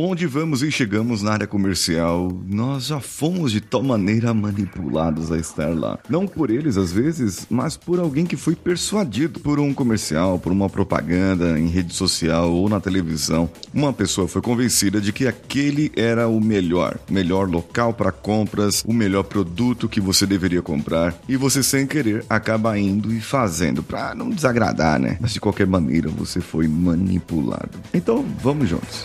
Onde vamos e chegamos na área comercial, nós já fomos de tal maneira manipulados a estar lá. Não por eles às vezes, mas por alguém que foi persuadido por um comercial, por uma propaganda em rede social ou na televisão. Uma pessoa foi convencida de que aquele era o melhor, melhor local para compras, o melhor produto que você deveria comprar e você sem querer acaba indo e fazendo para não desagradar, né? Mas de qualquer maneira você foi manipulado. Então, vamos juntos.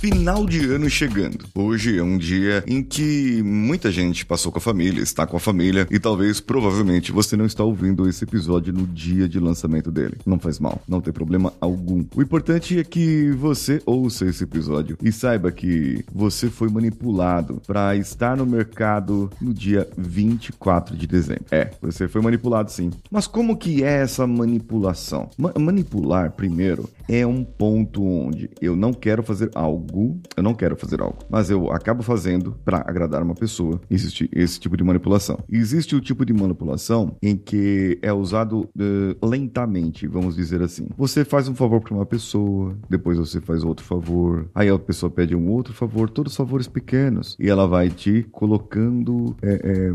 Final de ano chegando. Hoje é um dia em que muita gente passou com a família, está com a família e talvez, provavelmente, você não está ouvindo esse episódio no dia de lançamento dele. Não faz mal, não tem problema algum. O importante é que você ouça esse episódio e saiba que você foi manipulado para estar no mercado no dia 24 de dezembro. É, você foi manipulado sim. Mas como que é essa manipulação? Ma manipular, primeiro, é um ponto onde eu não quero fazer algo algo, eu não quero fazer algo, mas eu acabo fazendo para agradar uma pessoa. Existe esse tipo de manipulação. Existe o tipo de manipulação em que é usado uh, lentamente, vamos dizer assim. Você faz um favor para uma pessoa, depois você faz outro favor, aí a pessoa pede um outro favor, todos favores pequenos, e ela vai te colocando é, é,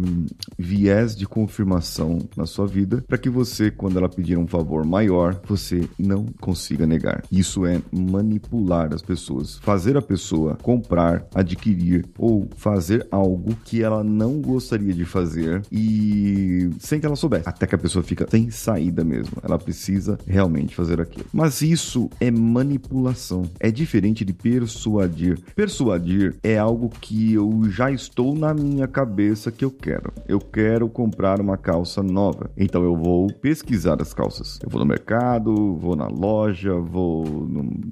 viés de confirmação na sua vida para que você, quando ela pedir um favor maior, você não consiga negar. Isso é manipular as pessoas, fazer fazer a pessoa comprar, adquirir ou fazer algo que ela não gostaria de fazer e sem que ela soubesse. Até que a pessoa fica sem saída mesmo. Ela precisa realmente fazer aquilo. Mas isso é manipulação. É diferente de persuadir. Persuadir é algo que eu já estou na minha cabeça que eu quero. Eu quero comprar uma calça nova. Então eu vou pesquisar as calças. Eu vou no mercado, vou na loja, vou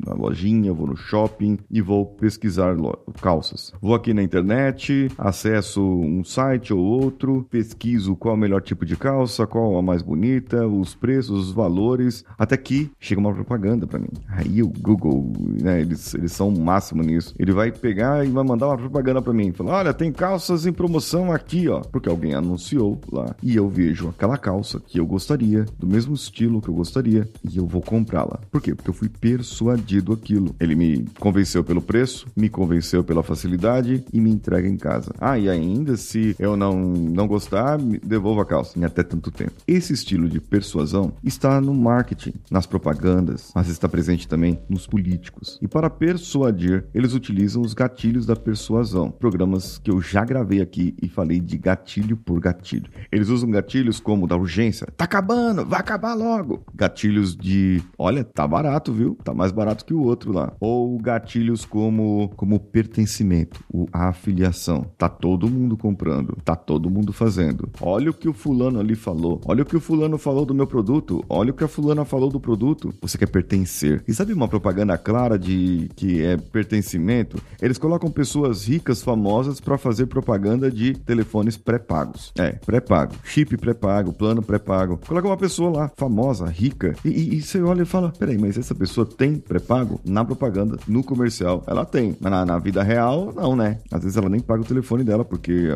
na lojinha, vou no shopping e vou pesquisar calças. Vou aqui na internet, acesso um site ou outro, pesquiso qual é o melhor tipo de calça, qual a mais bonita, os preços, os valores, até que chega uma propaganda para mim. Aí o Google, né, eles, eles são o máximo nisso. Ele vai pegar e vai mandar uma propaganda para mim, falar: "Olha, tem calças em promoção aqui, ó", porque alguém anunciou lá. E eu vejo aquela calça que eu gostaria, do mesmo estilo que eu gostaria, e eu vou comprá-la. Por quê? Porque eu fui persuadido aquilo. Ele me convenceu pelo preço, me convenceu pela facilidade e me entrega em casa. Ah, e ainda se eu não, não gostar, devolvo a calça em até tanto tempo. Esse estilo de persuasão está no marketing, nas propagandas, mas está presente também nos políticos. E para persuadir, eles utilizam os gatilhos da persuasão, programas que eu já gravei aqui e falei de gatilho por gatilho. Eles usam gatilhos como da urgência, tá acabando, vai acabar logo. Gatilhos de, olha, tá barato, viu? Tá mais barato que o outro lá. Ou gatilhos como, como pertencimento, a afiliação. Tá todo mundo comprando, tá todo mundo fazendo. Olha o que o fulano ali falou, olha o que o fulano falou do meu produto, olha o que a fulana falou do produto. Você quer pertencer. E sabe uma propaganda clara de que é pertencimento? Eles colocam pessoas ricas, famosas para fazer propaganda de telefones pré-pagos. É, pré-pago, chip pré-pago, plano pré-pago. Coloca uma pessoa lá, famosa, rica, e, e, e você olha e fala: peraí, mas essa pessoa tem pré-pago? Na propaganda, no comercial ela tem. Mas na, na, vida real, não, né? Às vezes ela nem paga o telefone dela, porque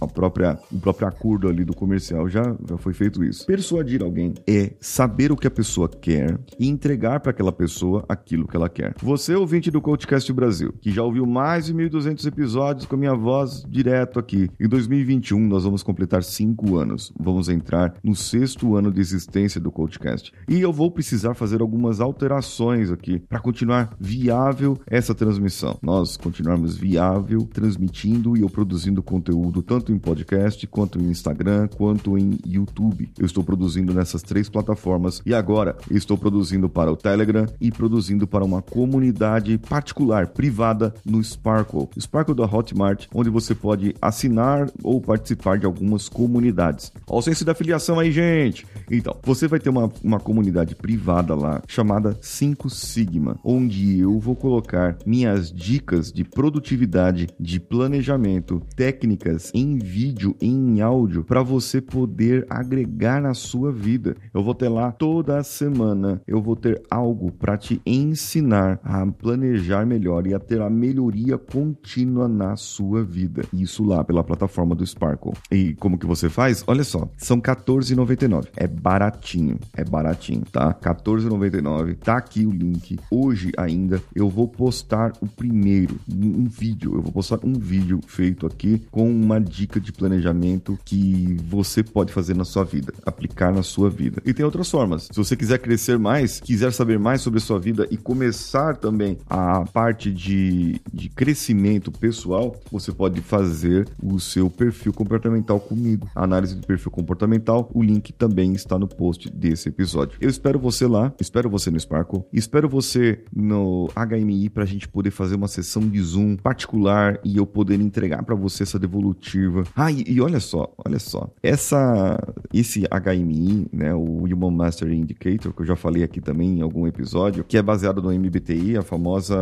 a, a própria, o próprio acordo ali do comercial já, já foi feito isso. Persuadir alguém é saber o que a pessoa quer e entregar para aquela pessoa aquilo que ela quer. Você, ouvinte do Coachcast Brasil, que já ouviu mais de 1.200 episódios com a minha voz direto aqui. Em 2021, nós vamos completar cinco anos. Vamos entrar no sexto ano de existência do Coachcast. E eu vou precisar fazer algumas alterações aqui para continuar viável essa transmissão. Nós continuarmos viável, transmitindo e eu produzindo conteúdo tanto em podcast, quanto em Instagram, quanto em YouTube. Eu estou produzindo nessas três plataformas e agora estou produzindo para o Telegram e produzindo para uma comunidade particular, privada no Sparkle. Sparkle da Hotmart, onde você pode assinar ou participar de algumas comunidades. Olha o senso da afiliação aí, gente! Então, você vai ter uma, uma comunidade privada lá chamada 5 Sigma, onde eu vou colocar minhas dicas de produtividade, de planejamento, técnicas em vídeo e em áudio para você poder agregar na sua vida. Eu vou ter lá toda semana, eu vou ter algo para te ensinar a planejar melhor e a ter a melhoria contínua na sua vida. Isso lá pela plataforma do Sparkle. E como que você faz? Olha só, são R$14,99. É baratinho, é baratinho, tá? R$14,99. Tá aqui o link. Hoje ainda eu vou postar o primeiro, um vídeo. Eu vou postar um vídeo feito aqui com uma dica de planejamento que você pode fazer na sua vida, aplicar na sua vida. E tem outras formas. Se você quiser crescer mais, quiser saber mais sobre a sua vida e começar também a parte de, de crescimento pessoal, você pode fazer o seu perfil comportamental comigo. A análise do perfil comportamental, o link também está no post desse episódio. Eu espero você lá, espero você no Sparkle, espero você no HMI para a gente poder fazer uma sessão de Zoom particular e eu poder entregar para você essa devolutiva. Ah, e, e, olha só, olha só, essa, esse HMI, né, o Human Mastery Indicator, que eu já falei aqui também em algum episódio, que é baseado no MBTI, a famosa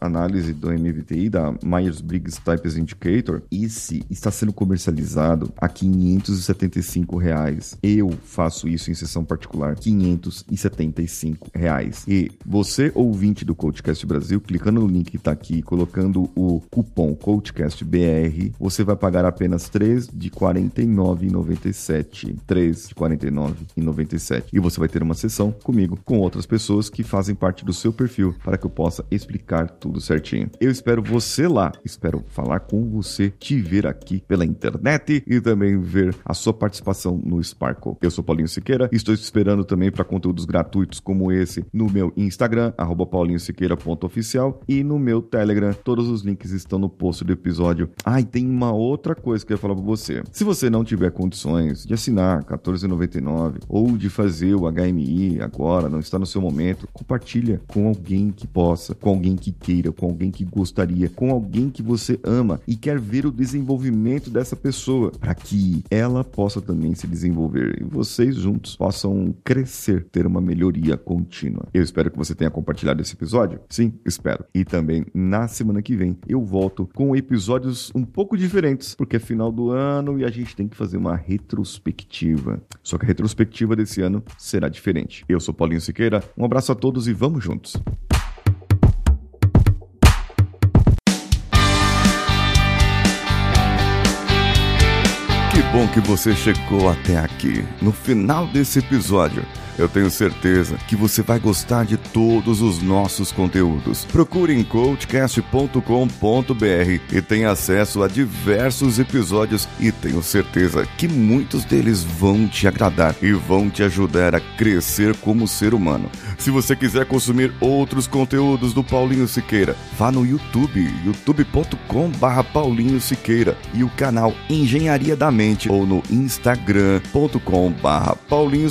análise do MBTI, da Myers-Briggs Types Indicator, esse está sendo comercializado a 575 reais. Eu faço isso em sessão particular, 575 reais. E você, ouvinte do Coachcast Brasil, clicando no link que está aqui, colocando o cupom CoachCastBR, você vai pagar apenas 3 de R$ 49,97. 3 de R$ 49,97. E você vai ter uma sessão comigo, com outras pessoas que fazem parte do seu perfil, para que eu possa explicar tudo certinho. Eu espero você lá, espero falar com você, te ver aqui pela internet e também ver a sua participação no Sparkle. Eu sou Paulinho Siqueira e estou esperando também para conteúdos gratuitos como esse no meu Instagram, paulinhosiqueira.oficial e no meu Telegram. Todos os links estão no post do episódio. Ah, e tem uma outra coisa que eu ia falar para você. Se você não tiver condições de assinar R$14,99 ou de fazer o HMI agora, não está no seu momento, compartilha com alguém que possa, com alguém que queira, com alguém que gostaria, com alguém que você ama e quer ver o desenvolvimento dessa pessoa para que ela possa também se desenvolver e vocês juntos possam crescer, ter uma melhoria contínua. Eu espero que você tenha compartilhado esse episódio. Sim, espero. E também na semana que vem eu volto com episódios um pouco diferentes, porque é final do ano e a gente tem que fazer uma retrospectiva. Só que a retrospectiva desse ano será diferente. Eu sou Paulinho Siqueira, um abraço a todos e vamos juntos. Que bom que você chegou até aqui. No final desse episódio, eu tenho certeza que você vai gostar de todos os nossos conteúdos. Procure em coachcast.com.br e tenha acesso a diversos episódios e tenho certeza que muitos deles vão te agradar e vão te ajudar a crescer como ser humano. Se você quiser consumir outros conteúdos do Paulinho Siqueira, vá no YouTube, youtube.com/barra Paulinho Siqueira e o canal Engenharia da Mente ou no instagram.com/barra Paulinho